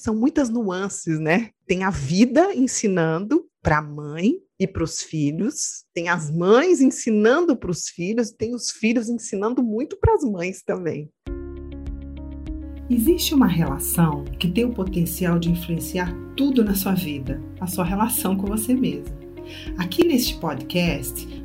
são muitas nuances, né? Tem a vida ensinando para a mãe e para os filhos, tem as mães ensinando para os filhos, tem os filhos ensinando muito para as mães também. Existe uma relação que tem o potencial de influenciar tudo na sua vida, a sua relação com você mesma. Aqui neste podcast,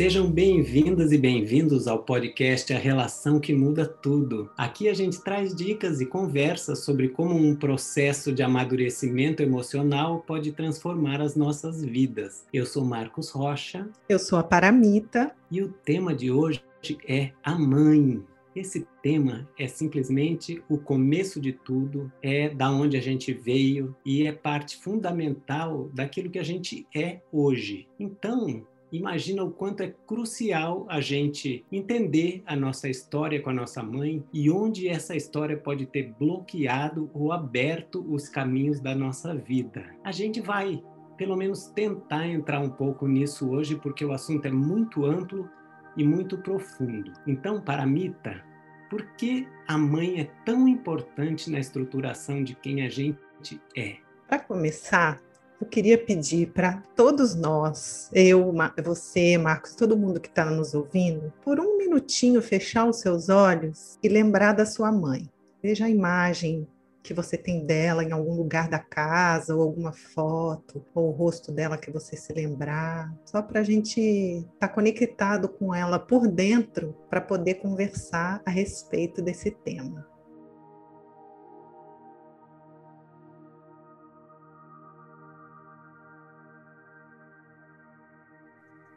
Sejam bem-vindas e bem-vindos ao podcast A Relação que Muda Tudo. Aqui a gente traz dicas e conversas sobre como um processo de amadurecimento emocional pode transformar as nossas vidas. Eu sou Marcos Rocha. Eu sou a Paramita. E o tema de hoje é a mãe. Esse tema é simplesmente o começo de tudo, é da onde a gente veio e é parte fundamental daquilo que a gente é hoje. Então, imagina o quanto é crucial a gente entender a nossa história com a nossa mãe e onde essa história pode ter bloqueado ou aberto os caminhos da nossa vida. A gente vai, pelo menos, tentar entrar um pouco nisso hoje, porque o assunto é muito amplo e muito profundo. Então, para Mita, por que a mãe é tão importante na estruturação de quem a gente é? Para começar, eu queria pedir para todos nós, eu, você, Marcos, todo mundo que está nos ouvindo, por um minutinho fechar os seus olhos e lembrar da sua mãe. Veja a imagem que você tem dela em algum lugar da casa, ou alguma foto, ou o rosto dela que você se lembrar, só para a gente estar tá conectado com ela por dentro para poder conversar a respeito desse tema.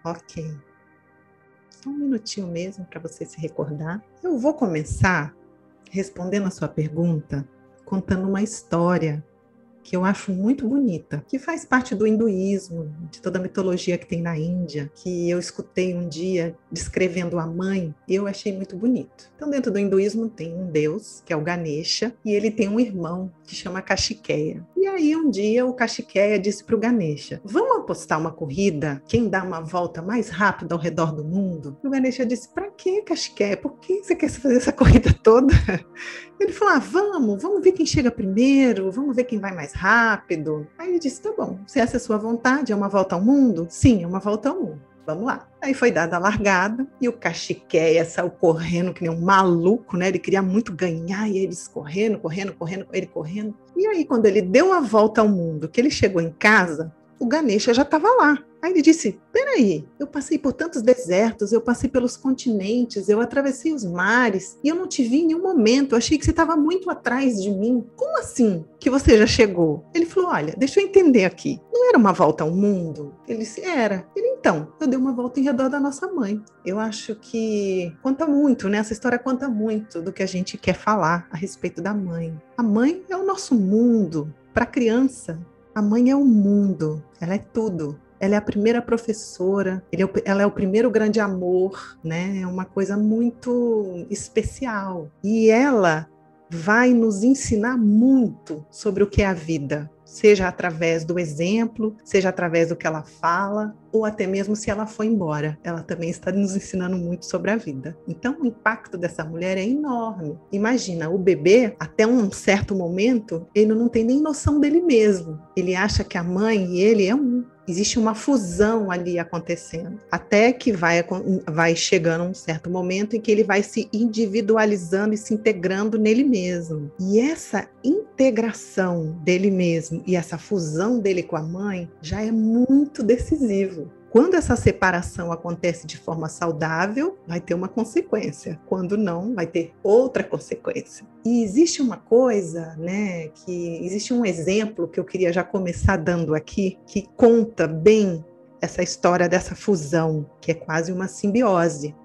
Ok. Só um minutinho mesmo para você se recordar. Eu vou começar respondendo a sua pergunta contando uma história que eu acho muito bonita, que faz parte do hinduísmo, de toda a mitologia que tem na Índia, que eu escutei um dia descrevendo a mãe eu achei muito bonito. Então, dentro do hinduísmo tem um deus, que é o Ganesha, e ele tem um irmão que chama Kashikeya. E aí, um dia, o Kashikeya disse para o Ganesha: Vamos apostar uma corrida? Quem dá uma volta mais rápida ao redor do mundo? E o Ganesha disse: Para que, Kashikeya? Por que você quer fazer essa corrida toda? Ele falou: ah, vamos, vamos ver quem chega primeiro, vamos ver quem vai mais rápido. Aí ele disse: tá bom, se essa é a sua vontade, é uma volta ao mundo? Sim, é uma volta ao mundo. Vamos lá. Aí foi dada a largada e o Cachiqueia saiu correndo que nem um maluco, né? Ele queria muito ganhar e eles correndo, correndo, correndo, ele correndo. E aí, quando ele deu a volta ao mundo, que ele chegou em casa, o Ganesha já estava lá. Aí ele disse: Peraí, eu passei por tantos desertos, eu passei pelos continentes, eu atravessei os mares e eu não te vi em nenhum momento. Eu achei que você estava muito atrás de mim. Como assim que você já chegou? Ele falou: Olha, deixa eu entender aqui. Não era uma volta ao mundo? Ele disse: Era. Ele então, eu dei uma volta em redor da nossa mãe. Eu acho que conta muito, né? Essa história conta muito do que a gente quer falar a respeito da mãe. A mãe é o nosso mundo. Para a criança, a mãe é o mundo, ela é tudo ela é a primeira professora, é ela é o primeiro grande amor, né? É uma coisa muito especial. E ela vai nos ensinar muito sobre o que é a vida, seja através do exemplo, seja através do que ela fala, ou até mesmo se ela foi embora. Ela também está nos ensinando muito sobre a vida. Então, o impacto dessa mulher é enorme. Imagina, o bebê, até um certo momento, ele não tem nem noção dele mesmo. Ele acha que a mãe e ele é um. Existe uma fusão ali acontecendo, até que vai, vai chegando um certo momento em que ele vai se individualizando e se integrando nele mesmo. E essa integração dele mesmo e essa fusão dele com a mãe já é muito decisivo. Quando essa separação acontece de forma saudável, vai ter uma consequência. Quando não, vai ter outra consequência. E existe uma coisa, né, que existe um exemplo que eu queria já começar dando aqui, que conta bem essa história dessa fusão, que é quase uma simbiose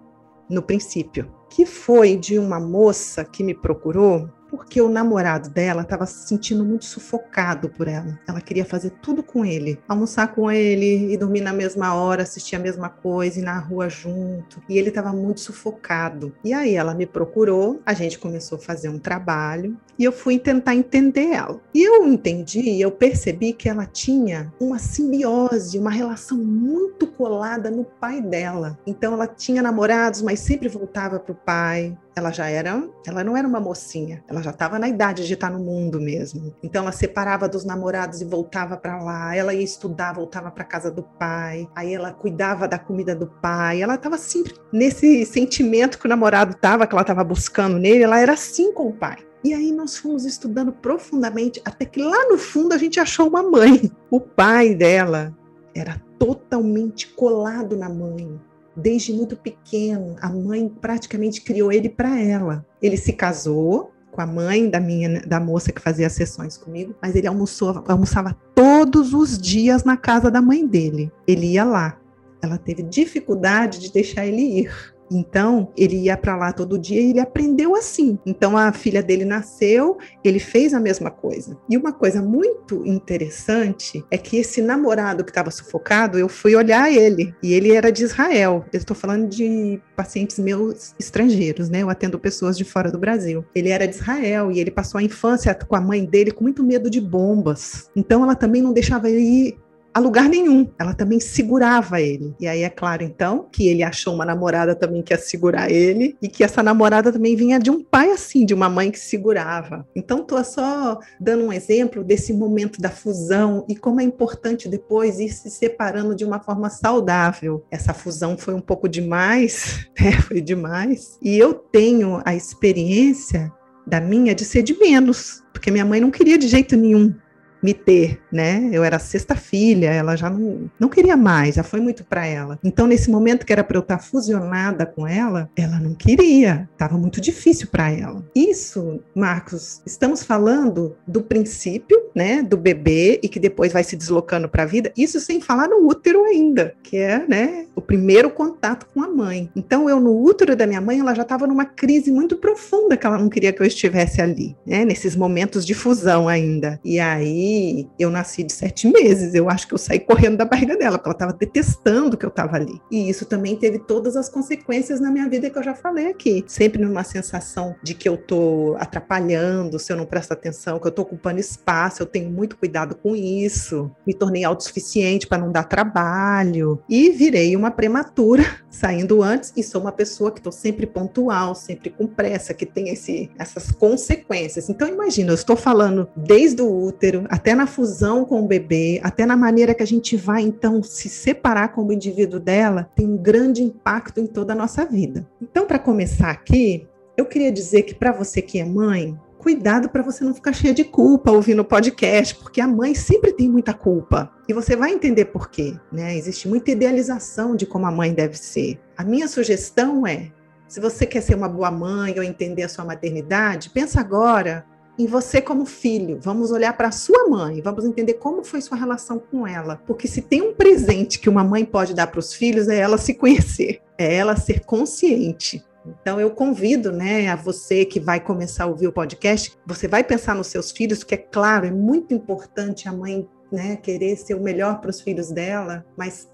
no princípio, que foi de uma moça que me procurou porque o namorado dela estava se sentindo muito sufocado por ela. Ela queria fazer tudo com ele, almoçar com ele e dormir na mesma hora, assistir a mesma coisa, ir na rua junto. E ele estava muito sufocado. E aí ela me procurou, a gente começou a fazer um trabalho e eu fui tentar entender ela. E eu entendi, eu percebi que ela tinha uma simbiose, uma relação muito colada no pai dela. Então ela tinha namorados, mas sempre voltava para o pai ela já era, ela não era uma mocinha, ela já estava na idade de estar no mundo mesmo. Então ela separava dos namorados e voltava para lá, ela ia estudar, voltava para casa do pai, aí ela cuidava da comida do pai, ela estava sempre nesse sentimento que o namorado estava, que ela estava buscando nele, ela era assim com o pai. E aí nós fomos estudando profundamente, até que lá no fundo a gente achou uma mãe. O pai dela era totalmente colado na mãe desde muito pequeno. A mãe praticamente criou ele para ela. Ele se casou com a mãe da minha da moça que fazia as sessões comigo, mas ele almoçou, almoçava todos os dias na casa da mãe dele. Ele ia lá. Ela teve dificuldade de deixar ele ir. Então, ele ia para lá todo dia e ele aprendeu assim. Então, a filha dele nasceu, ele fez a mesma coisa. E uma coisa muito interessante é que esse namorado que estava sufocado, eu fui olhar ele, e ele era de Israel. Eu estou falando de pacientes meus estrangeiros, né? Eu atendo pessoas de fora do Brasil. Ele era de Israel e ele passou a infância com a mãe dele com muito medo de bombas. Então, ela também não deixava ele ir a lugar nenhum. Ela também segurava ele. E aí é claro, então, que ele achou uma namorada também que ia segurar ele e que essa namorada também vinha de um pai assim, de uma mãe que segurava. Então, tô só dando um exemplo desse momento da fusão e como é importante depois ir se separando de uma forma saudável. Essa fusão foi um pouco demais, né? Foi demais. E eu tenho a experiência da minha de ser de menos, porque minha mãe não queria de jeito nenhum me ter, né? Eu era a sexta filha, ela já não, não queria mais, já foi muito para ela. Então, nesse momento que era para eu estar fusionada com ela, ela não queria, estava muito difícil para ela. Isso, Marcos, estamos falando do princípio, né, do bebê e que depois vai se deslocando para a vida, isso sem falar no útero ainda, que é, né, o primeiro contato com a mãe. Então, eu no útero da minha mãe, ela já estava numa crise muito profunda que ela não queria que eu estivesse ali, né, nesses momentos de fusão ainda. E aí eu nasci de sete meses. Eu acho que eu saí correndo da barriga dela, porque ela estava detestando que eu estava ali. E isso também teve todas as consequências na minha vida que eu já falei aqui. Sempre numa sensação de que eu tô atrapalhando, se eu não presto atenção, que eu tô ocupando espaço, eu tenho muito cuidado com isso. Me tornei autossuficiente para não dar trabalho. E virei uma prematura, saindo antes, e sou uma pessoa que estou sempre pontual, sempre com pressa, que tem esse, essas consequências. Então, imagina, eu estou falando desde o útero, até na fusão com o bebê, até na maneira que a gente vai então se separar como indivíduo dela, tem um grande impacto em toda a nossa vida. Então, para começar aqui, eu queria dizer que para você que é mãe, cuidado para você não ficar cheia de culpa ouvindo o podcast, porque a mãe sempre tem muita culpa. E você vai entender por quê, né? Existe muita idealização de como a mãe deve ser. A minha sugestão é, se você quer ser uma boa mãe ou entender a sua maternidade, pensa agora em você como filho. Vamos olhar para sua mãe, vamos entender como foi sua relação com ela. Porque se tem um presente que uma mãe pode dar para os filhos, é ela se conhecer, é ela ser consciente. Então eu convido, né, a você que vai começar a ouvir o podcast, você vai pensar nos seus filhos, que é claro, é muito importante a mãe, né, querer ser o melhor para os filhos dela, mas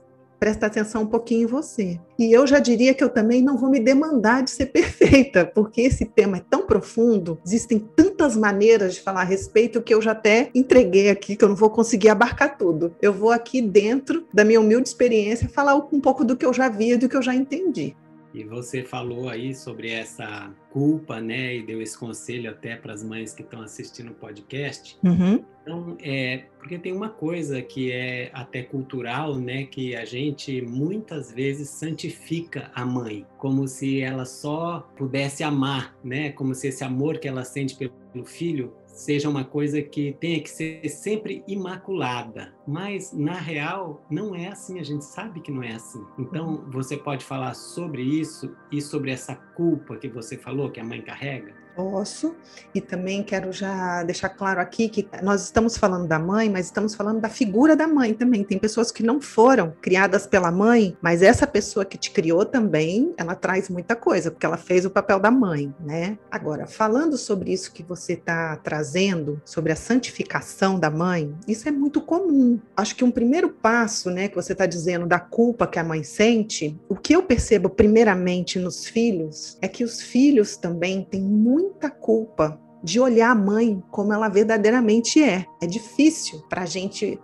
presta atenção um pouquinho em você. E eu já diria que eu também não vou me demandar de ser perfeita, porque esse tema é tão profundo, existem tantas maneiras de falar a respeito que eu já até entreguei aqui, que eu não vou conseguir abarcar tudo. Eu vou aqui dentro da minha humilde experiência falar um pouco do que eu já vi e do que eu já entendi. E você falou aí sobre essa culpa, né? E deu esse conselho até para as mães que estão assistindo o podcast. Uhum. Então, é, porque tem uma coisa que é até cultural, né? Que a gente muitas vezes santifica a mãe, como se ela só pudesse amar, né? Como se esse amor que ela sente pelo filho seja uma coisa que tenha que ser sempre imaculada. Mas, na real, não é assim, a gente sabe que não é assim. Então, uhum. você pode falar sobre isso e sobre essa culpa que você falou, que a mãe carrega? Posso, e também quero já deixar claro aqui que nós estamos falando da mãe, mas estamos falando da figura da mãe também. Tem pessoas que não foram criadas pela mãe, mas essa pessoa que te criou também, ela traz muita coisa, porque ela fez o papel da mãe, né? Agora, falando sobre isso que você está trazendo, sobre a santificação da mãe, isso é muito comum. Acho que um primeiro passo, né, que você está dizendo da culpa que a mãe sente, o que eu percebo primeiramente nos filhos é que os filhos também têm muito muita culpa de olhar a mãe como ela verdadeiramente é. É difícil para a gente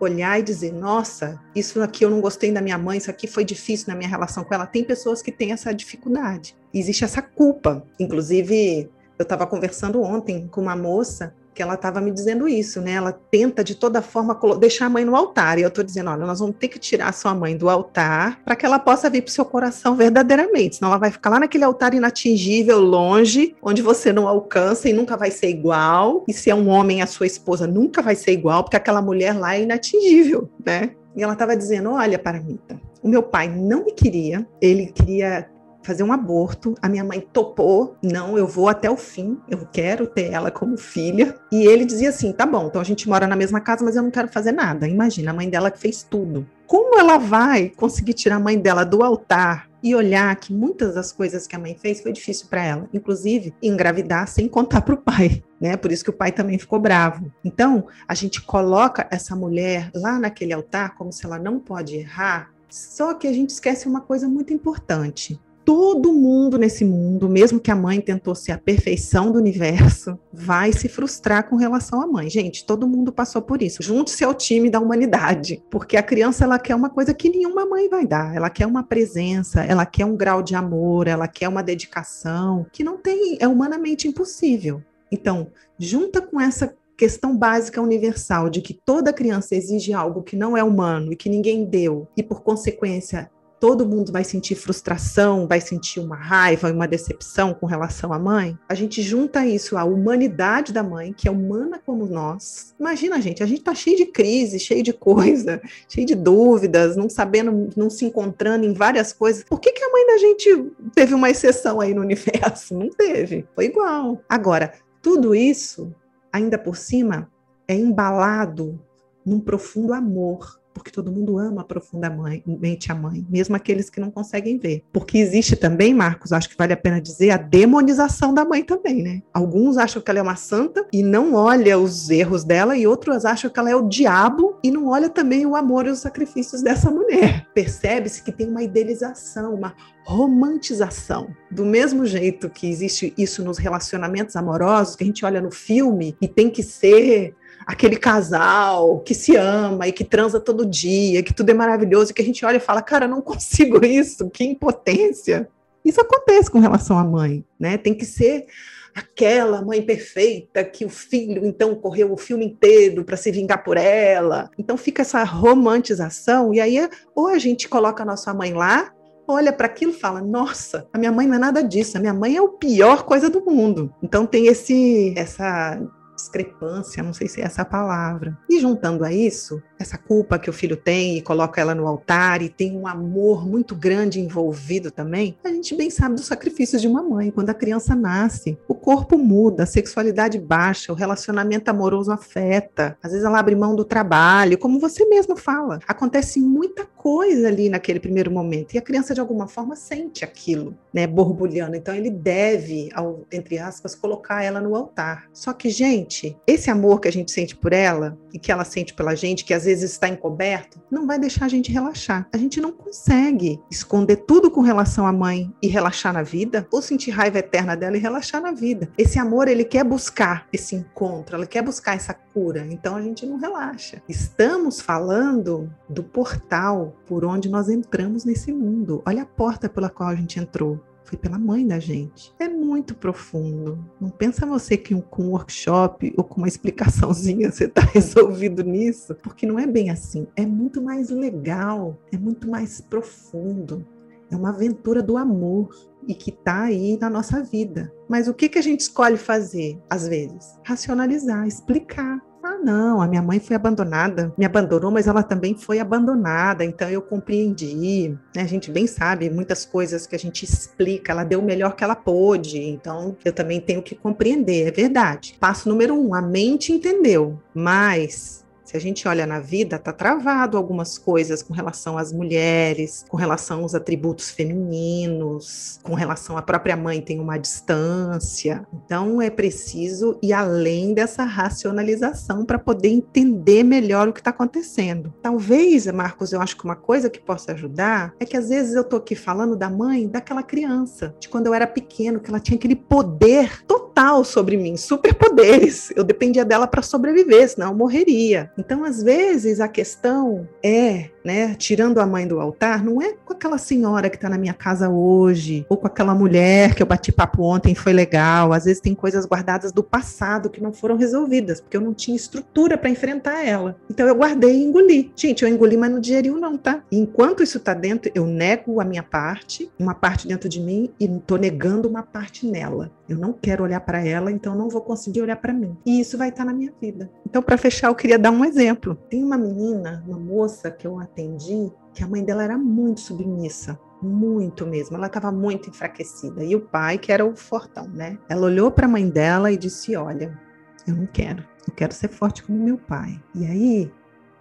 olhar e dizer: nossa, isso aqui eu não gostei da minha mãe, isso aqui foi difícil na minha relação com ela. Tem pessoas que têm essa dificuldade. Existe essa culpa. Inclusive, eu estava conversando ontem com uma moça que ela estava me dizendo isso, né? Ela tenta de toda forma deixar a mãe no altar. E eu estou dizendo, olha, nós vamos ter que tirar a sua mãe do altar para que ela possa vir para o seu coração verdadeiramente. Senão ela vai ficar lá naquele altar inatingível, longe, onde você não alcança e nunca vai ser igual. E se é um homem, a sua esposa nunca vai ser igual, porque aquela mulher lá é inatingível, né? E ela estava dizendo, olha, Paramita, o meu pai não me queria, ele queria fazer um aborto. A minha mãe topou, não, eu vou até o fim, eu quero ter ela como filha. E ele dizia assim: tá bom, então a gente mora na mesma casa, mas eu não quero fazer nada. Imagina, a mãe dela que fez tudo. Como ela vai conseguir tirar a mãe dela do altar e olhar que muitas das coisas que a mãe fez foi difícil para ela, inclusive engravidar sem contar para o pai, né? Por isso que o pai também ficou bravo. Então, a gente coloca essa mulher lá naquele altar como se ela não pode errar, só que a gente esquece uma coisa muito importante todo mundo nesse mundo, mesmo que a mãe tentou ser a perfeição do universo, vai se frustrar com relação à mãe. Gente, todo mundo passou por isso. Junte-se ao time da humanidade, porque a criança ela quer uma coisa que nenhuma mãe vai dar. Ela quer uma presença, ela quer um grau de amor, ela quer uma dedicação que não tem, é humanamente impossível. Então, junta com essa questão básica universal de que toda criança exige algo que não é humano e que ninguém deu, e por consequência todo mundo vai sentir frustração, vai sentir uma raiva, uma decepção com relação à mãe, a gente junta isso à humanidade da mãe, que é humana como nós. Imagina, gente, a gente tá cheio de crise, cheio de coisa, cheio de dúvidas, não sabendo, não se encontrando em várias coisas. Por que, que a mãe da gente teve uma exceção aí no universo? Não teve, foi igual. Agora, tudo isso, ainda por cima, é embalado num profundo amor porque todo mundo ama profundamente a mãe, mesmo aqueles que não conseguem ver. Porque existe também, Marcos, acho que vale a pena dizer, a demonização da mãe também, né? Alguns acham que ela é uma santa e não olha os erros dela, e outros acham que ela é o diabo e não olha também o amor e os sacrifícios dessa mulher. Percebe-se que tem uma idealização, uma romantização. Do mesmo jeito que existe isso nos relacionamentos amorosos, que a gente olha no filme e tem que ser aquele casal que se ama e que transa todo dia, que tudo é maravilhoso, que a gente olha e fala, cara, não consigo isso, que impotência. Isso acontece com relação à mãe, né? Tem que ser aquela mãe perfeita que o filho então correu o filme inteiro para se vingar por ela. Então fica essa romantização e aí ou a gente coloca a nossa mãe lá, olha para aquilo e fala: "Nossa, a minha mãe não é nada disso, a minha mãe é a pior coisa do mundo". Então tem esse essa discrepância, não sei se é essa palavra. E juntando a isso, essa culpa que o filho tem e coloca ela no altar e tem um amor muito grande envolvido também, a gente bem sabe dos sacrifícios de uma mãe. Quando a criança nasce, o corpo muda, a sexualidade baixa, o relacionamento amoroso afeta, às vezes ela abre mão do trabalho, como você mesmo fala. Acontece muita coisa ali naquele primeiro momento e a criança de alguma forma sente aquilo, né, borbulhando. Então ele deve, ao, entre aspas, colocar ela no altar. Só que, gente, esse amor que a gente sente por ela e que ela sente pela gente, que às vezes vezes está encoberto, não vai deixar a gente relaxar. A gente não consegue esconder tudo com relação à mãe e relaxar na vida, ou sentir raiva eterna dela e relaxar na vida. Esse amor, ele quer buscar esse encontro, ele quer buscar essa cura, então a gente não relaxa. Estamos falando do portal por onde nós entramos nesse mundo. Olha a porta pela qual a gente entrou foi pela mãe da gente. É muito profundo. Não pensa você que com um workshop ou com uma explicaçãozinha você está resolvido nisso, porque não é bem assim. É muito mais legal, é muito mais profundo. É uma aventura do amor e que está aí na nossa vida. Mas o que, que a gente escolhe fazer, às vezes? Racionalizar, explicar. Não, a minha mãe foi abandonada, me abandonou, mas ela também foi abandonada, então eu compreendi. Né? A gente bem sabe muitas coisas que a gente explica, ela deu o melhor que ela pôde, então eu também tenho que compreender, é verdade. Passo número um, a mente entendeu, mas se a gente olha na vida, está travado algumas coisas com relação às mulheres, com relação aos atributos femininos, com relação à própria mãe tem uma distância. Então é preciso ir além dessa racionalização para poder entender melhor o que está acontecendo. Talvez, Marcos, eu acho que uma coisa que possa ajudar é que às vezes eu estou aqui falando da mãe daquela criança, de quando eu era pequeno, que ela tinha aquele poder total sobre mim, superpoderes. Eu dependia dela para sobreviver, senão eu morreria. Então, às vezes, a questão é, né, tirando a mãe do altar, não é com aquela senhora que está na minha casa hoje, ou com aquela mulher que eu bati papo ontem foi legal. Às vezes tem coisas guardadas do passado que não foram resolvidas, porque eu não tinha estrutura para enfrentar ela. Então eu guardei e engoli. Gente, eu engoli, mas não digeriu não, tá? E enquanto isso está dentro, eu nego a minha parte, uma parte dentro de mim e estou negando uma parte nela. Eu não quero olhar para ela, então não vou conseguir olhar para mim. E isso vai estar tá na minha vida. Então, para fechar, eu queria dar um exemplo. Tem uma menina, uma moça que eu atendi, que a mãe dela era muito submissa muito mesmo. Ela estava muito enfraquecida. E o pai, que era o fortão, né? Ela olhou para a mãe dela e disse: Olha, eu não quero. Eu quero ser forte como meu pai. E aí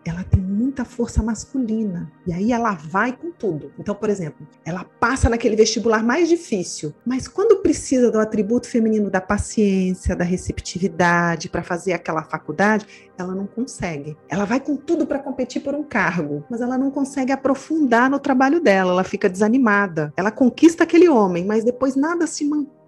ela tem muita força masculina. E aí ela vai com tudo. Então, por exemplo, ela passa naquele vestibular mais difícil, mas quando precisa do atributo feminino da paciência, da receptividade para fazer aquela faculdade, ela não consegue. Ela vai com tudo para competir por um cargo, mas ela não consegue aprofundar no trabalho dela, ela fica desanimada. Ela conquista aquele homem, mas depois nada se mantém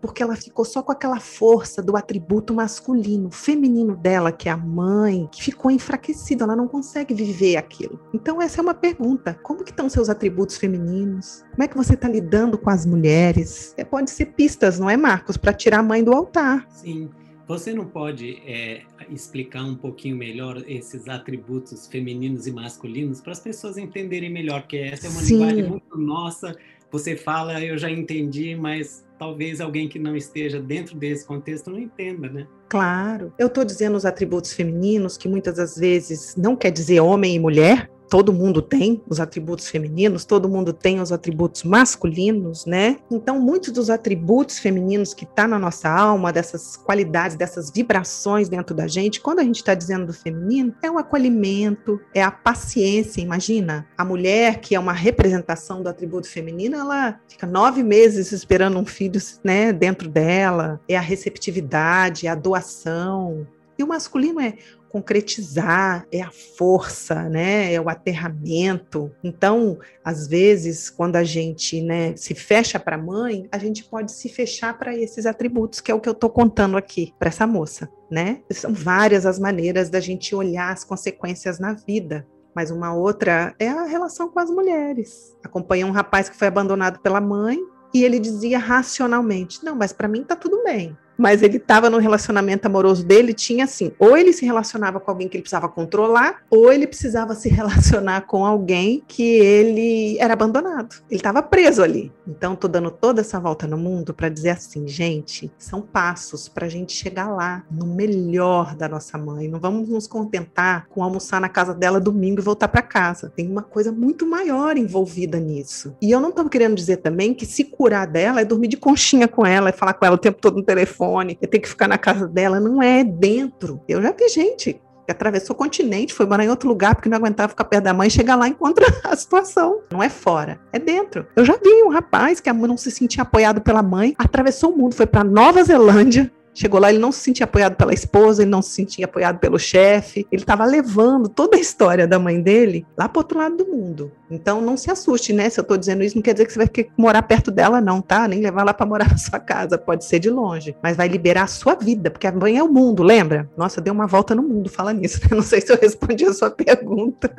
porque ela ficou só com aquela força do atributo masculino, feminino dela, que é a mãe, que ficou enfraquecida, ela não consegue viver aquilo. Então essa é uma pergunta: como que estão seus atributos femininos? Como é que você está lidando com as mulheres? É, pode ser pistas, não é, Marcos, para tirar a mãe do altar. Sim. Você não pode é, explicar um pouquinho melhor esses atributos femininos e masculinos para as pessoas entenderem melhor, porque essa é uma Sim. linguagem muito nossa. Você fala, eu já entendi, mas talvez alguém que não esteja dentro desse contexto não entenda, né? Claro. Eu estou dizendo os atributos femininos, que muitas das vezes não quer dizer homem e mulher, todo mundo tem os atributos femininos, todo mundo tem os atributos masculinos, né? Então, muitos dos atributos femininos que está na nossa alma, dessas qualidades, dessas vibrações dentro da gente, quando a gente está dizendo do feminino, é o acolhimento, é a paciência. Imagina, a mulher que é uma representação do atributo feminino, ela fica nove meses esperando um filho, né, dentro dela, é a receptividade, é a doação. E o masculino é concretizar, é a força, né? É o aterramento. Então, às vezes, quando a gente, né, se fecha para a mãe, a gente pode se fechar para esses atributos, que é o que eu estou contando aqui para essa moça, né? São várias as maneiras da gente olhar as consequências na vida. Mas uma outra é a relação com as mulheres. Acompanhei um rapaz que foi abandonado pela mãe e ele dizia racionalmente: Não, mas para mim tá tudo bem mas ele estava no relacionamento amoroso dele, tinha assim, ou ele se relacionava com alguém que ele precisava controlar, ou ele precisava se relacionar com alguém que ele era abandonado. Ele estava preso ali. Então, tô dando toda essa volta no mundo para dizer assim, gente, são passos para a gente chegar lá, no melhor da nossa mãe. Não vamos nos contentar com almoçar na casa dela domingo e voltar para casa. Tem uma coisa muito maior envolvida nisso. E eu não estou querendo dizer também que se curar dela é dormir de conchinha com ela, é falar com ela o tempo todo no telefone eu tenho que ficar na casa dela. Não é dentro. Eu já vi gente que atravessou o continente, foi morar em outro lugar porque não aguentava ficar perto da mãe, chega lá e encontra a situação. Não é fora, é dentro. Eu já vi um rapaz que não se sentia apoiado pela mãe, atravessou o mundo, foi para Nova Zelândia, Chegou lá, ele não se sentia apoiado pela esposa, ele não se sentia apoiado pelo chefe, ele estava levando toda a história da mãe dele lá para outro lado do mundo. Então não se assuste, né? Se eu estou dizendo isso, não quer dizer que você vai ter que morar perto dela, não, tá? Nem levar lá para morar na sua casa, pode ser de longe, mas vai liberar a sua vida, porque a mãe é o mundo, lembra? Nossa, deu uma volta no mundo, fala nisso. Né? Não sei se eu respondi a sua pergunta.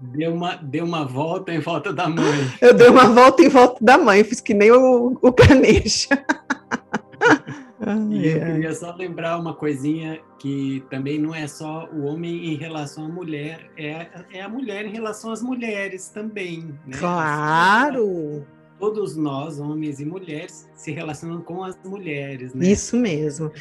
Deu uma, deu uma volta em volta da mãe. Eu dei uma volta em volta da mãe, fiz que nem o, o Ganesha. e eu queria só lembrar uma coisinha que também não é só o homem em relação à mulher, é, é a mulher em relação às mulheres também. Né? Claro! Todos nós, homens e mulheres, se relacionam com as mulheres, né? Isso mesmo.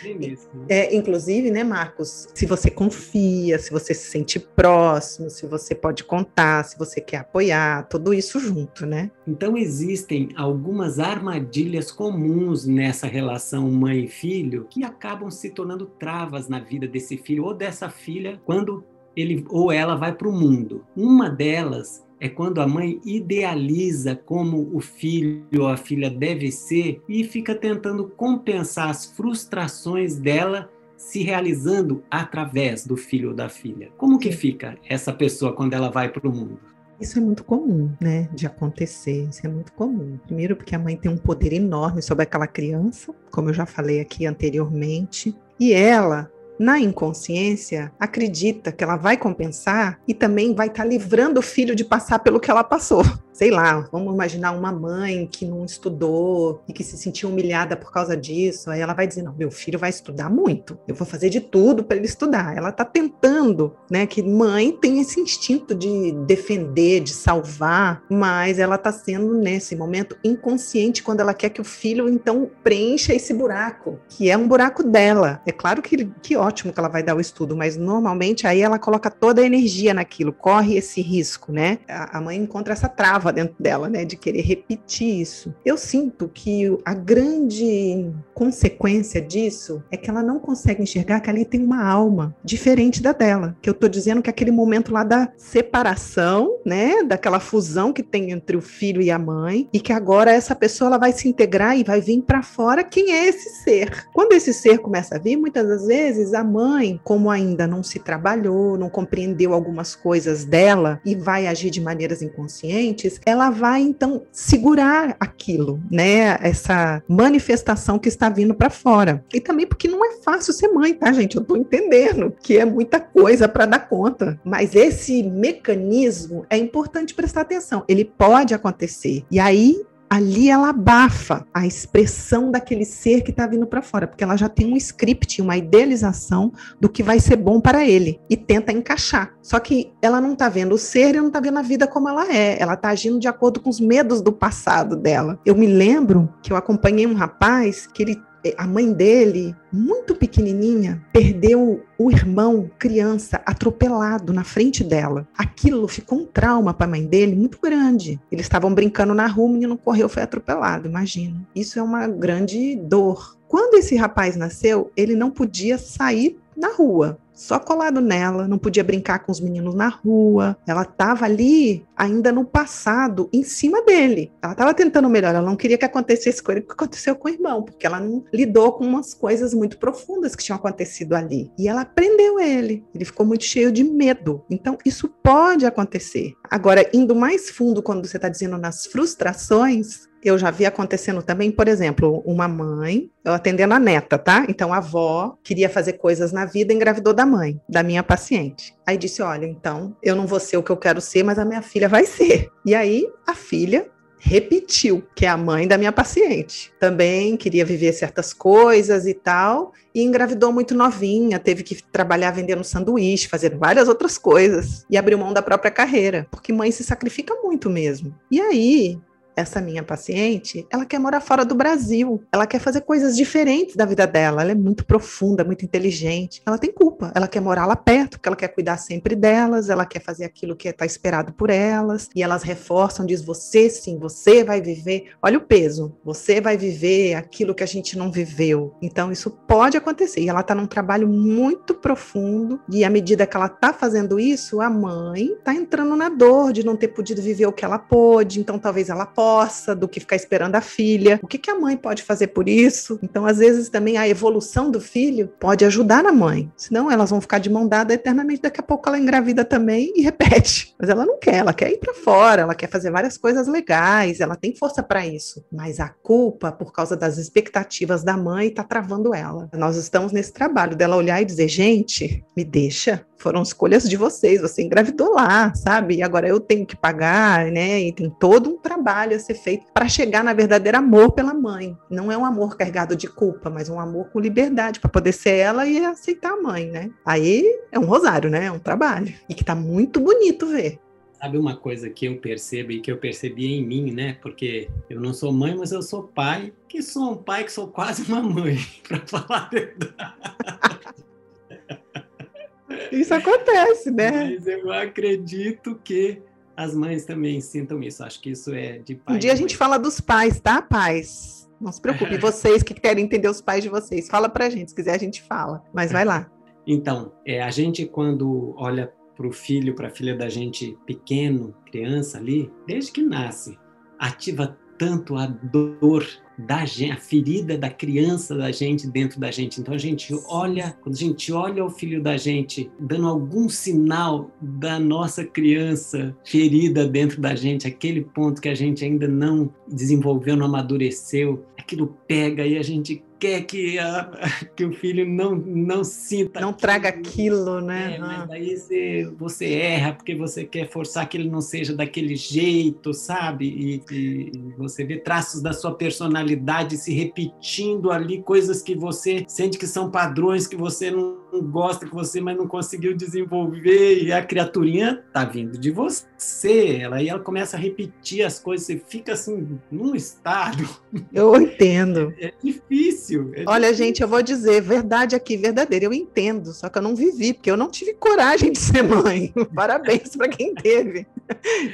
É, inclusive, né, Marcos, se você confia, se você se sente próximo, se você pode contar, se você quer apoiar, tudo isso junto, né? Então existem algumas armadilhas comuns nessa relação mãe filho que acabam se tornando travas na vida desse filho ou dessa filha quando ele ou ela vai para o mundo. Uma delas é quando a mãe idealiza como o filho ou a filha deve ser e fica tentando compensar as frustrações dela se realizando através do filho ou da filha. Como que fica essa pessoa quando ela vai para o mundo? Isso é muito comum, né, de acontecer. Isso é muito comum. Primeiro, porque a mãe tem um poder enorme sobre aquela criança, como eu já falei aqui anteriormente, e ela na inconsciência, acredita que ela vai compensar e também vai estar tá livrando o filho de passar pelo que ela passou sei lá, vamos imaginar uma mãe que não estudou e que se sentiu humilhada por causa disso. Aí ela vai dizer: Não, meu filho vai estudar muito, eu vou fazer de tudo para ele estudar. Ela está tentando, né? Que mãe tem esse instinto de defender, de salvar, mas ela está sendo, nesse momento, inconsciente quando ela quer que o filho, então, preencha esse buraco, que é um buraco dela. É claro que, que ótimo que ela vai dar o estudo, mas normalmente aí ela coloca toda a energia naquilo, corre esse risco, né? A, mãe encontra essa trava dentro dela, né, de querer repetir isso. Eu sinto que a grande consequência disso é que ela não consegue enxergar que ali tem uma alma diferente da dela. Que eu tô dizendo que aquele momento lá da separação, né, daquela fusão que tem entre o filho e a mãe, e que agora essa pessoa ela vai se integrar e vai vir para fora quem é esse ser. Quando esse ser começa a vir, muitas das vezes mãe, como ainda não se trabalhou, não compreendeu algumas coisas dela e vai agir de maneiras inconscientes, ela vai então segurar aquilo, né? Essa manifestação que está vindo para fora. E também porque não é fácil ser mãe, tá, gente? Eu tô entendendo que é muita coisa para dar conta, mas esse mecanismo é importante prestar atenção. Ele pode acontecer. E aí ali ela abafa a expressão daquele ser que está vindo para fora, porque ela já tem um script, uma idealização do que vai ser bom para ele e tenta encaixar. Só que ela não está vendo o ser e não está vendo a vida como ela é. Ela está agindo de acordo com os medos do passado dela. Eu me lembro que eu acompanhei um rapaz que ele a mãe dele, muito pequenininha, perdeu o irmão, criança, atropelado na frente dela. Aquilo ficou um trauma para a mãe dele muito grande. Eles estavam brincando na rua, o menino correu, foi atropelado, imagina. Isso é uma grande dor. Quando esse rapaz nasceu, ele não podia sair na rua só colado nela, não podia brincar com os meninos na rua. Ela estava ali ainda no passado, em cima dele. Ela estava tentando melhorar, ela não queria que acontecesse com ele o que aconteceu com o irmão, porque ela não lidou com umas coisas muito profundas que tinham acontecido ali. E ela prendeu ele. Ele ficou muito cheio de medo. Então, isso pode acontecer. Agora, indo mais fundo, quando você está dizendo nas frustrações, eu já vi acontecendo também, por exemplo, uma mãe, eu atendendo a neta, tá? Então a avó queria fazer coisas na vida, engravidou da mãe, da minha paciente. Aí disse: Olha, então eu não vou ser o que eu quero ser, mas a minha filha vai ser. E aí a filha repetiu, que é a mãe da minha paciente. Também queria viver certas coisas e tal, e engravidou muito novinha, teve que trabalhar vendendo sanduíche, fazer várias outras coisas, e abriu mão da própria carreira, porque mãe se sacrifica muito mesmo. E aí, essa minha paciente, ela quer morar fora do Brasil. Ela quer fazer coisas diferentes da vida dela. Ela é muito profunda, muito inteligente. Ela tem culpa. Ela quer morar lá perto, porque ela quer cuidar sempre delas. Ela quer fazer aquilo que está esperado por elas. E elas reforçam, diz você sim, você vai viver. Olha o peso. Você vai viver aquilo que a gente não viveu. Então isso pode acontecer. E ela está num trabalho muito profundo. E à medida que ela está fazendo isso, a mãe está entrando na dor de não ter podido viver o que ela pôde. Então talvez ela possa possa, do que ficar esperando a filha. O que, que a mãe pode fazer por isso? Então, às vezes, também a evolução do filho pode ajudar a mãe. Senão, elas vão ficar de mão dada eternamente. Daqui a pouco ela engravida também e repete. Mas ela não quer, ela quer ir para fora, ela quer fazer várias coisas legais, ela tem força para isso. Mas a culpa, por causa das expectativas da mãe, está travando ela. Nós estamos nesse trabalho dela olhar e dizer: gente, me deixa, foram escolhas de vocês, você engravidou lá, sabe? E agora eu tenho que pagar, né? E tem todo um trabalho a ser feito para chegar na verdadeiro amor pela mãe. Não é um amor carregado de culpa, mas um amor com liberdade para poder ser ela e aceitar a mãe, né? Aí é um rosário, né? É um trabalho. E que tá muito bonito ver. Sabe uma coisa que eu percebo e que eu percebi em mim, né? Porque eu não sou mãe, mas eu sou pai, que sou um pai que sou quase uma mãe, para falar a verdade. Isso acontece, né? Mas eu acredito que as mães também sintam isso. Acho que isso é de pai. Um dia a gente fala dos pais, tá, pais? Não se preocupe, vocês que querem entender os pais de vocês, fala pra gente, se quiser a gente fala, mas vai lá. Então, é, a gente quando olha para o filho, para a filha da gente pequeno, criança ali, desde que nasce, ativa tanto a dor da gente, a ferida da criança da gente dentro da gente. Então a gente olha, quando a gente olha o filho da gente dando algum sinal da nossa criança ferida dentro da gente, aquele ponto que a gente ainda não desenvolveu, não amadureceu, aquilo pega e a gente quer que, a, que o filho não, não sinta. Não aquilo. traga aquilo, né? É, mas daí você, você erra porque você quer forçar que ele não seja daquele jeito, sabe? E, e, você vê traços da sua personalidade se repetindo ali, coisas que você sente que são padrões que você não gosta, que você mas não conseguiu desenvolver. E a criaturinha tá vindo de você. Ela, e ela começa a repetir as coisas, você fica assim, num estado. Eu entendo. É difícil. É Olha, difícil. gente, eu vou dizer, verdade aqui, verdadeira. Eu entendo, só que eu não vivi, porque eu não tive coragem de ser mãe. Parabéns para quem teve.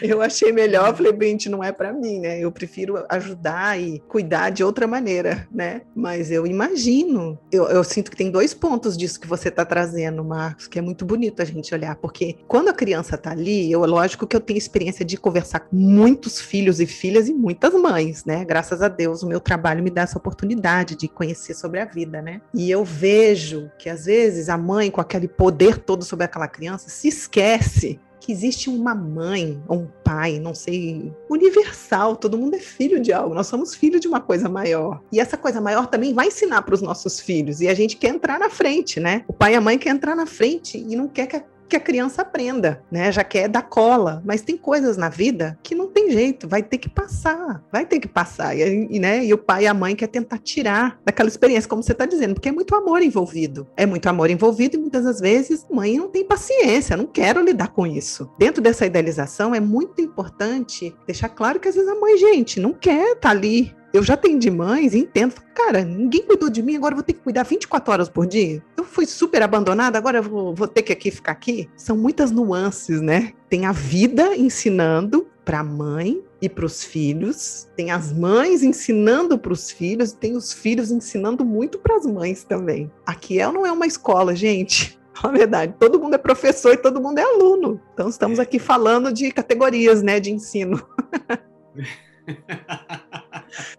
Eu achei melhor, falei, gente, não é para mim, né? Eu prefiro ajudar e cuidar de outra maneira, né? Mas eu imagino, eu, eu sinto que tem dois pontos disso que você está trazendo, Marcos, que é muito bonito a gente olhar, porque quando a criança está ali, eu, lógico que eu tenho experiência de conversar com muitos filhos e filhas e muitas mães, né? Graças a Deus, o meu trabalho me dá essa oportunidade de conhecer sobre a vida, né? E eu vejo que às vezes a mãe, com aquele poder todo sobre aquela criança, se esquece que existe uma mãe ou um pai, não sei, universal, todo mundo é filho de algo, nós somos filho de uma coisa maior. E essa coisa maior também vai ensinar para os nossos filhos, e a gente quer entrar na frente, né? O pai e a mãe quer entrar na frente e não quer que a que a criança aprenda, né? Já quer dar cola, mas tem coisas na vida que não tem jeito, vai ter que passar, vai ter que passar. E, e né? e o pai e a mãe quer tentar tirar daquela experiência, como você está dizendo, porque é muito amor envolvido. É muito amor envolvido e muitas das vezes mãe não tem paciência, não quero lidar com isso. Dentro dessa idealização é muito importante deixar claro que às vezes a mãe, gente, não quer estar tá ali eu já atendi mães e entendo. Cara, ninguém cuidou de mim, agora eu vou ter que cuidar 24 horas por dia. Eu fui super abandonada, agora eu vou, vou ter que aqui ficar aqui. São muitas nuances, né? Tem a vida ensinando para a mãe e para os filhos, tem as mães ensinando para os filhos, tem os filhos ensinando muito para as mães também. Aqui é não é uma escola, gente. Na verdade, todo mundo é professor e todo mundo é aluno. Então estamos aqui falando de categorias, né, de ensino.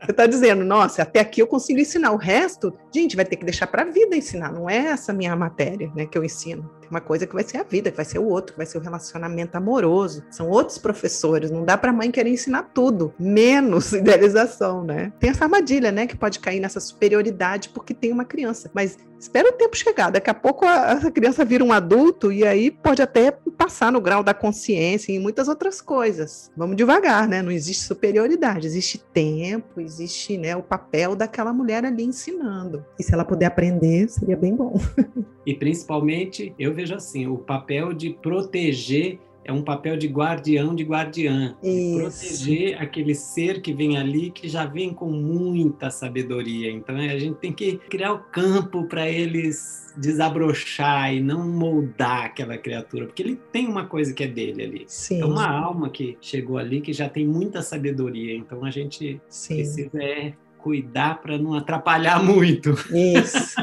Você está dizendo, nossa, até aqui eu consigo ensinar, o resto, gente, vai ter que deixar para a vida ensinar, não é essa minha matéria né, que eu ensino. Uma coisa que vai ser a vida, que vai ser o outro, que vai ser o relacionamento amoroso. São outros professores, não dá para mãe querer ensinar tudo, menos idealização, né? Tem essa armadilha, né, que pode cair nessa superioridade porque tem uma criança, mas espera o tempo chegar, daqui a pouco a criança vira um adulto e aí pode até passar no grau da consciência e muitas outras coisas. Vamos devagar, né? Não existe superioridade, existe tempo, existe, né, o papel daquela mulher ali ensinando. E se ela puder aprender, seria bem bom. E principalmente, eu vejo assim, o papel de proteger é um papel de guardião de guardiã. De proteger aquele ser que vem ali, que já vem com muita sabedoria. Então a gente tem que criar o campo para eles desabrochar e não moldar aquela criatura, porque ele tem uma coisa que é dele ali. Sim. É uma alma que chegou ali que já tem muita sabedoria. Então a gente Sim. precisa é cuidar para não atrapalhar muito. Isso.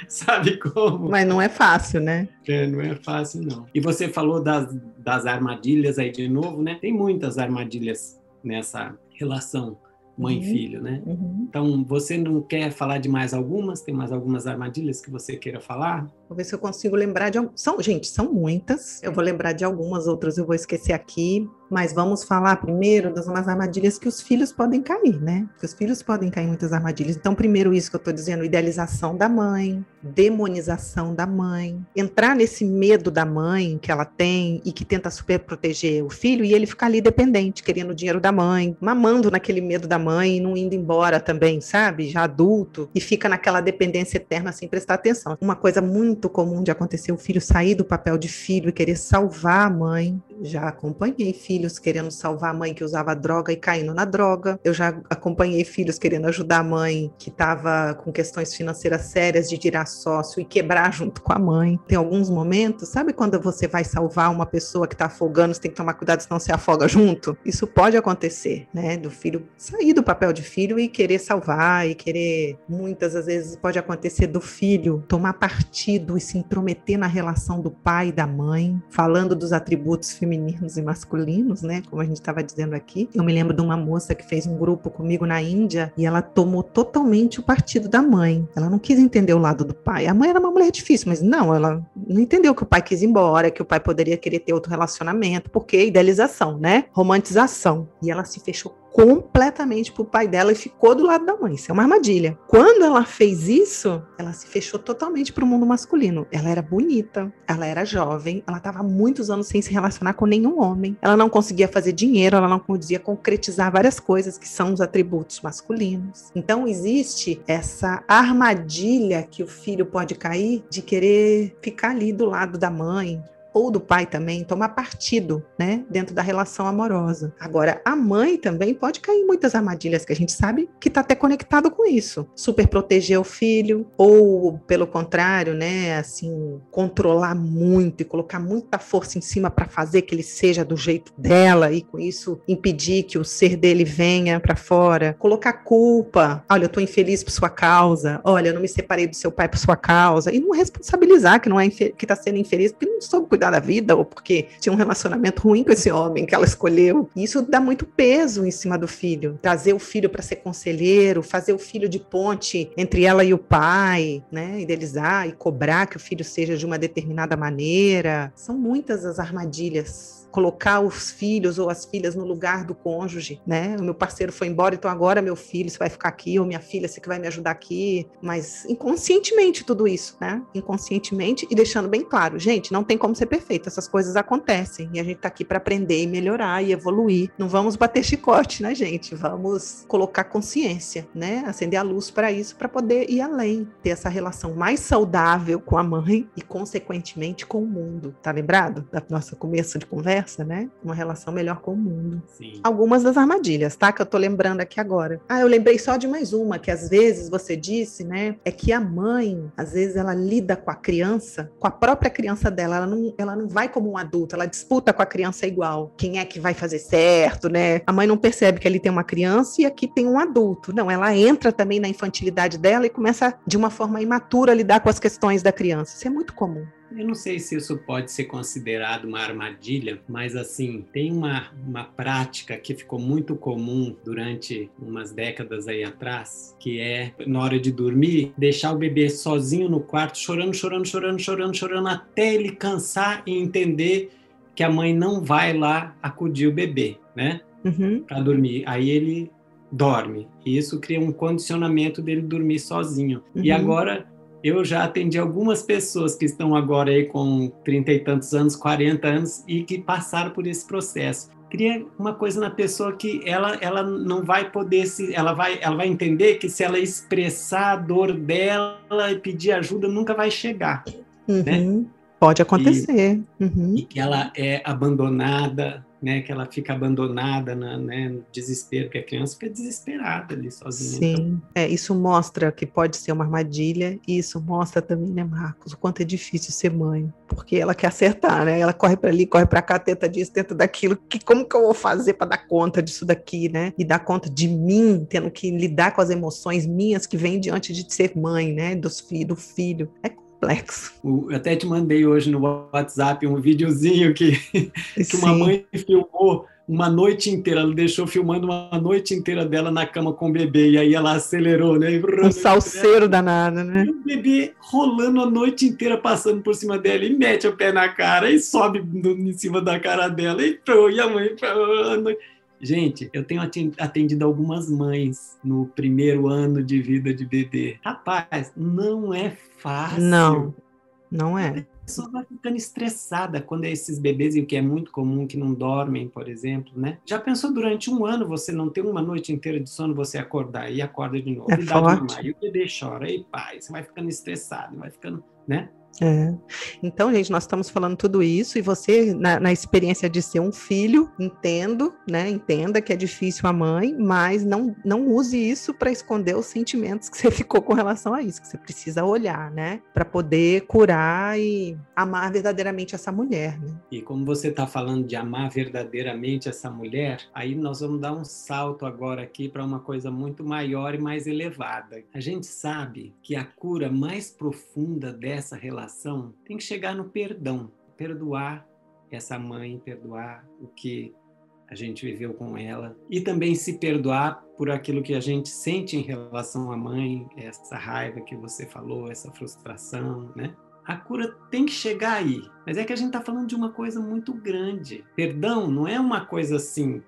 Sabe como? Mas não é fácil, né? É, não é fácil, não. E você falou das, das armadilhas aí de novo, né? Tem muitas armadilhas nessa relação mãe uhum. filho, né? Uhum. Então, você não quer falar de mais algumas? Tem mais algumas armadilhas que você queira falar? Vou ver se eu consigo lembrar de são Gente, são muitas. Eu vou lembrar de algumas, outras eu vou esquecer aqui. Mas vamos falar primeiro das umas armadilhas que os filhos podem cair, né? Que os filhos podem cair em muitas armadilhas. Então, primeiro isso que eu estou dizendo, idealização da mãe, demonização da mãe, entrar nesse medo da mãe que ela tem e que tenta super proteger o filho e ele ficar ali dependente, querendo o dinheiro da mãe, mamando naquele medo da mãe e não indo embora também, sabe? Já adulto e fica naquela dependência eterna sem prestar atenção. Uma coisa muito comum de acontecer o filho sair do papel de filho e querer salvar a mãe Já acompanhei filhos querendo salvar a mãe que usava droga e caindo na droga. Eu já acompanhei filhos querendo ajudar a mãe que estava com questões financeiras sérias de tirar sócio e quebrar junto com a mãe. Tem alguns momentos, sabe quando você vai salvar uma pessoa que está afogando, você tem que tomar cuidado senão você afoga junto? Isso pode acontecer, né? Do filho sair do papel de filho e querer salvar e querer muitas às vezes pode acontecer do filho tomar partido e se intrometer na relação do pai e da mãe, falando dos atributos femininos e masculinos, né? Como a gente estava dizendo aqui. Eu me lembro de uma moça que fez um grupo comigo na Índia e ela tomou totalmente o partido da mãe. Ela não quis entender o lado do pai. A mãe era uma mulher difícil, mas não, ela não entendeu que o pai quis ir embora, que o pai poderia querer ter outro relacionamento, porque idealização, né? Romantização. E ela se fechou completamente pro pai dela e ficou do lado da mãe. Isso é uma armadilha. Quando ela fez isso, ela se fechou totalmente pro mundo masculino. Ela era bonita, ela era jovem, ela estava muitos anos sem se relacionar com nenhum homem. Ela não conseguia fazer dinheiro, ela não conseguia concretizar várias coisas que são os atributos masculinos. Então existe essa armadilha que o filho pode cair de querer ficar ali do lado da mãe, ou do pai também tomar partido, né, dentro da relação amorosa. Agora, a mãe também pode cair em muitas armadilhas que a gente sabe que está até conectado com isso. Super proteger o filho, ou pelo contrário, né, assim, controlar muito e colocar muita força em cima para fazer que ele seja do jeito dela e com isso impedir que o ser dele venha para fora. Colocar culpa. Olha, eu tô infeliz por sua causa. Olha, eu não me separei do seu pai por sua causa. E não responsabilizar que não é que tá sendo infeliz porque não soube cuidar da vida ou porque tinha um relacionamento ruim com esse homem que ela escolheu. Isso dá muito peso em cima do filho. Trazer o filho para ser conselheiro, fazer o filho de ponte entre ela e o pai, né? Idealizar e cobrar que o filho seja de uma determinada maneira. São muitas as armadilhas colocar os filhos ou as filhas no lugar do cônjuge, né? O meu parceiro foi embora, então agora meu filho, você vai ficar aqui, ou minha filha, você que vai me ajudar aqui. Mas inconscientemente tudo isso, né? Inconscientemente e deixando bem claro, gente, não tem como ser perfeito, essas coisas acontecem e a gente tá aqui para aprender e melhorar e evoluir. Não vamos bater chicote, né, gente? Vamos colocar consciência, né? Acender a luz para isso, para poder ir além, ter essa relação mais saudável com a mãe e, consequentemente, com o mundo. Tá lembrado da nossa começo de conversa? conversa, né? Uma relação melhor com o mundo. Sim. Algumas das armadilhas, tá? Que eu tô lembrando aqui agora. Ah, eu lembrei só de mais uma, que às vezes você disse, né? É que a mãe, às vezes, ela lida com a criança, com a própria criança dela. Ela não, ela não vai como um adulto, ela disputa com a criança igual. Quem é que vai fazer certo, né? A mãe não percebe que ali tem uma criança e aqui tem um adulto. Não, ela entra também na infantilidade dela e começa, de uma forma imatura, a lidar com as questões da criança. Isso é muito comum. Eu não sei se isso pode ser considerado uma armadilha, mas assim, tem uma, uma prática que ficou muito comum durante umas décadas aí atrás, que é, na hora de dormir, deixar o bebê sozinho no quarto, chorando, chorando, chorando, chorando, chorando, até ele cansar e entender que a mãe não vai lá acudir o bebê, né? Uhum. Para dormir. Aí ele dorme. E isso cria um condicionamento dele dormir sozinho. Uhum. E agora eu já atendi algumas pessoas que estão agora aí com trinta e tantos anos, 40 anos e que passaram por esse processo. Cria uma coisa na pessoa que ela, ela não vai poder se, ela vai, ela vai entender que se ela expressar a dor dela e pedir ajuda nunca vai chegar, uhum. né? Pode acontecer. E, uhum. e que ela é abandonada, né, que ela fica abandonada na, né, no desespero, que a criança fica desesperada ali sozinha. Sim, então. é, isso mostra que pode ser uma armadilha, e isso mostra também, né, Marcos, o quanto é difícil ser mãe, porque ela quer acertar, né? Ela corre para ali, corre para cá, tenta disso, tenta daquilo. Que como que eu vou fazer para dar conta disso daqui, né? E dar conta de mim, tendo que lidar com as emoções minhas que vêm diante de ser mãe, né? Dos filhos, do filho. É complexo. Eu até te mandei hoje no WhatsApp um videozinho que, que uma mãe filmou uma noite inteira, ela deixou filmando uma noite inteira dela na cama com o bebê, e aí ela acelerou, né? Um salseiro danado, né? E o bebê rolando a noite inteira, passando por cima dela, e mete o pé na cara, e sobe em cima da cara dela, e, e a mãe... Gente, eu tenho atendido algumas mães no primeiro ano de vida de bebê. Rapaz, não é fácil. Não, não é. A pessoa vai ficando estressada quando é esses bebês, e o que é muito comum, que não dormem, por exemplo, né? Já pensou durante um ano você não ter uma noite inteira de sono, você acordar e acorda de novo, é e, dá e o bebê chora, e pai, você vai ficando estressado, vai ficando, né? É. Então, gente, nós estamos falando tudo isso e você, na, na, experiência de ser um filho, entendo, né? Entenda que é difícil a mãe, mas não, não use isso para esconder os sentimentos que você ficou com relação a isso, que você precisa olhar, né? Para poder curar e amar verdadeiramente essa mulher, né? E como você está falando de amar verdadeiramente essa mulher, aí nós vamos dar um salto agora aqui para uma coisa muito maior e mais elevada. A gente sabe que a cura mais profunda dessa relação tem que chegar no perdão, perdoar essa mãe, perdoar o que a gente viveu com ela e também se perdoar por aquilo que a gente sente em relação à mãe, essa raiva que você falou, essa frustração, né? A cura tem que chegar aí, mas é que a gente está falando de uma coisa muito grande. Perdão não é uma coisa assim,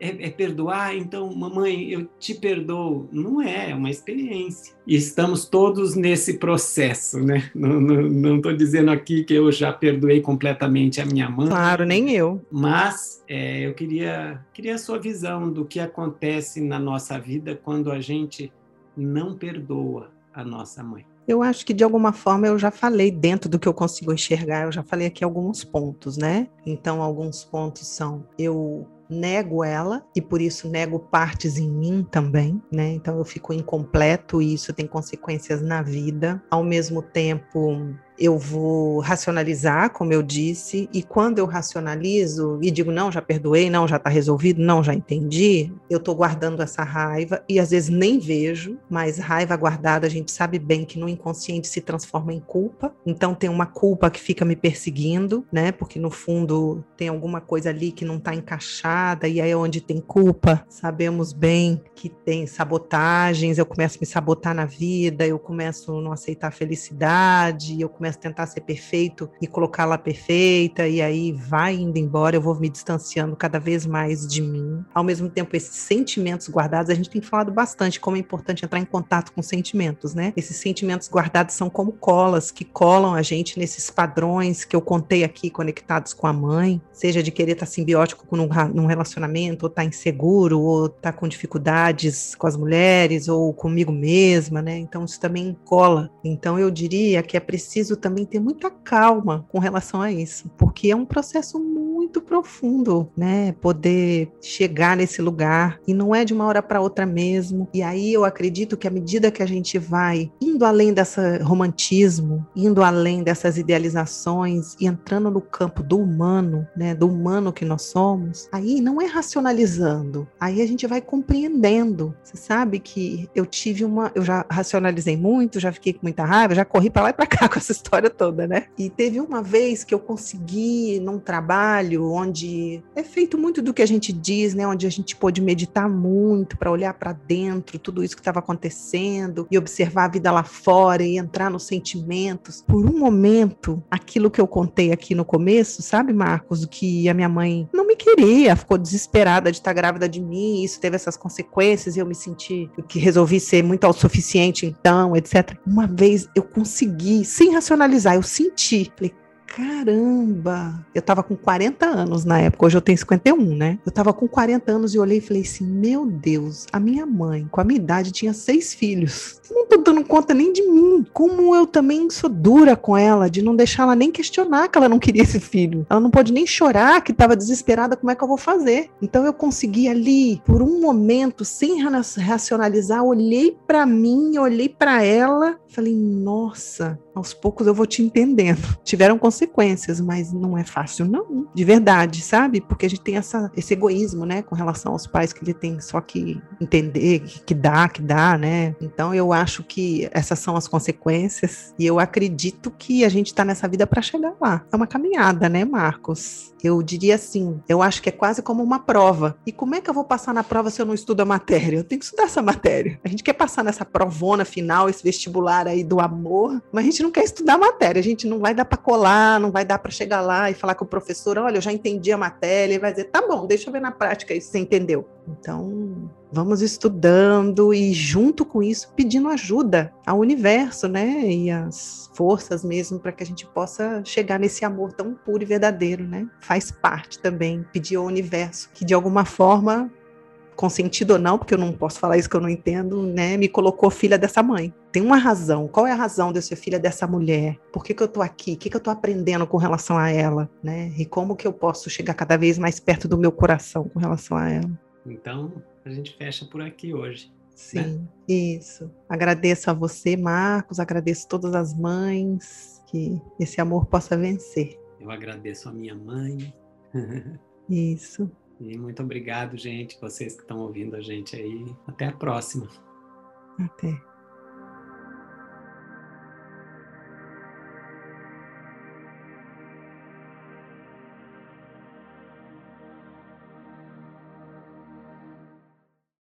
é, é, perdoar, então, mamãe, eu te perdoo. Não é, é uma experiência. E estamos todos nesse processo, né? Não estou dizendo aqui que eu já perdoei completamente a minha mãe. Claro, nem eu. Mas é, eu queria, queria a sua visão do que acontece na nossa vida quando a gente não perdoa a nossa mãe. Eu acho que de alguma forma eu já falei dentro do que eu consigo enxergar, eu já falei aqui alguns pontos, né? Então, alguns pontos são eu nego ela e por isso nego partes em mim também, né? Então eu fico incompleto e isso tem consequências na vida. Ao mesmo tempo, eu vou racionalizar, como eu disse, e quando eu racionalizo e digo, não, já perdoei, não, já está resolvido, não, já entendi, eu estou guardando essa raiva e às vezes nem vejo, mas raiva guardada a gente sabe bem que no inconsciente se transforma em culpa, então tem uma culpa que fica me perseguindo, né? Porque no fundo tem alguma coisa ali que não está encaixada, e aí é onde tem culpa, sabemos bem que tem sabotagens, eu começo a me sabotar na vida, eu começo a não aceitar a felicidade, eu começo tentar ser perfeito e colocar lá perfeita, e aí vai indo embora, eu vou me distanciando cada vez mais de mim. Ao mesmo tempo, esses sentimentos guardados, a gente tem falado bastante como é importante entrar em contato com sentimentos, né? Esses sentimentos guardados são como colas que colam a gente nesses padrões que eu contei aqui, conectados com a mãe, seja de querer estar simbiótico num, num relacionamento, ou estar inseguro, ou estar com dificuldades com as mulheres, ou comigo mesma, né? Então, isso também cola. Então, eu diria que é preciso também ter muita calma com relação a isso, porque é um processo muito profundo, né? Poder chegar nesse lugar e não é de uma hora para outra mesmo. E aí eu acredito que à medida que a gente vai indo além dessa romantismo, indo além dessas idealizações e entrando no campo do humano, né? Do humano que nós somos, aí não é racionalizando, aí a gente vai compreendendo. Você sabe que eu tive uma, eu já racionalizei muito, já fiquei com muita raiva, já corri para lá e para cá com essa história toda, né? E teve uma vez que eu consegui, num trabalho onde é feito muito do que a gente diz, né? Onde a gente pôde meditar muito para olhar para dentro, tudo isso que estava acontecendo e observar a vida lá fora e entrar nos sentimentos. Por um momento, aquilo que eu contei aqui no começo, sabe, Marcos, que a minha mãe não me queria, ficou desesperada de estar grávida de mim, isso teve essas consequências e eu me senti que resolvi ser muito autossuficiente então, etc. Uma vez eu consegui, sem raciocinar, racionalizar, eu senti. Falei, caramba, eu tava com 40 anos na época, hoje eu tenho 51, né? Eu tava com 40 anos e olhei e falei assim: meu Deus, a minha mãe, com a minha idade, tinha seis filhos. Não tô dando conta nem de mim. Como eu também sou dura com ela, de não deixar ela nem questionar que ela não queria esse filho. Ela não pode nem chorar, que tava desesperada, como é que eu vou fazer? Então eu consegui ali, por um momento, sem racionalizar, olhei para mim, olhei para ela, falei: nossa, aos poucos eu vou te entendendo. Tiveram consequências, mas não é fácil, não. De verdade, sabe? Porque a gente tem essa, esse egoísmo, né, com relação aos pais que ele tem só que entender que, dá, que dá, né? Então eu acho que essas são as consequências e eu acredito que a gente está nessa vida para chegar lá. É uma caminhada, né, Marcos? Eu diria assim, eu acho que é quase como uma prova. E como é que eu vou passar na prova se eu não estudo a matéria? Eu tenho que estudar essa matéria. A gente quer passar nessa provona final, esse vestibular aí do amor, mas a gente não quer estudar matéria. A gente não vai dar para colar, não vai dar para chegar lá e falar com o professor, olha, eu já entendi a matéria, e vai dizer, tá bom, deixa eu ver na prática isso, você entendeu. Então, vamos estudando e junto com isso pedindo ajuda ao universo, né? E as forças mesmo para que a gente possa chegar nesse amor tão puro e verdadeiro, né? Faz parte também pedir ao universo que de alguma forma consentido ou não, porque eu não posso falar isso que eu não entendo, né? Me colocou filha dessa mãe. Tem uma razão. Qual é a razão de eu ser filha dessa mulher? Por que, que eu tô aqui? O que, que eu tô aprendendo com relação a ela, né? E como que eu posso chegar cada vez mais perto do meu coração com relação a ela? Então, a gente fecha por aqui hoje. Sim, né? isso. Agradeço a você, Marcos, agradeço todas as mães, que esse amor possa vencer. Eu agradeço a minha mãe. Isso. E muito obrigado, gente, vocês que estão ouvindo a gente aí. Até a próxima. Até.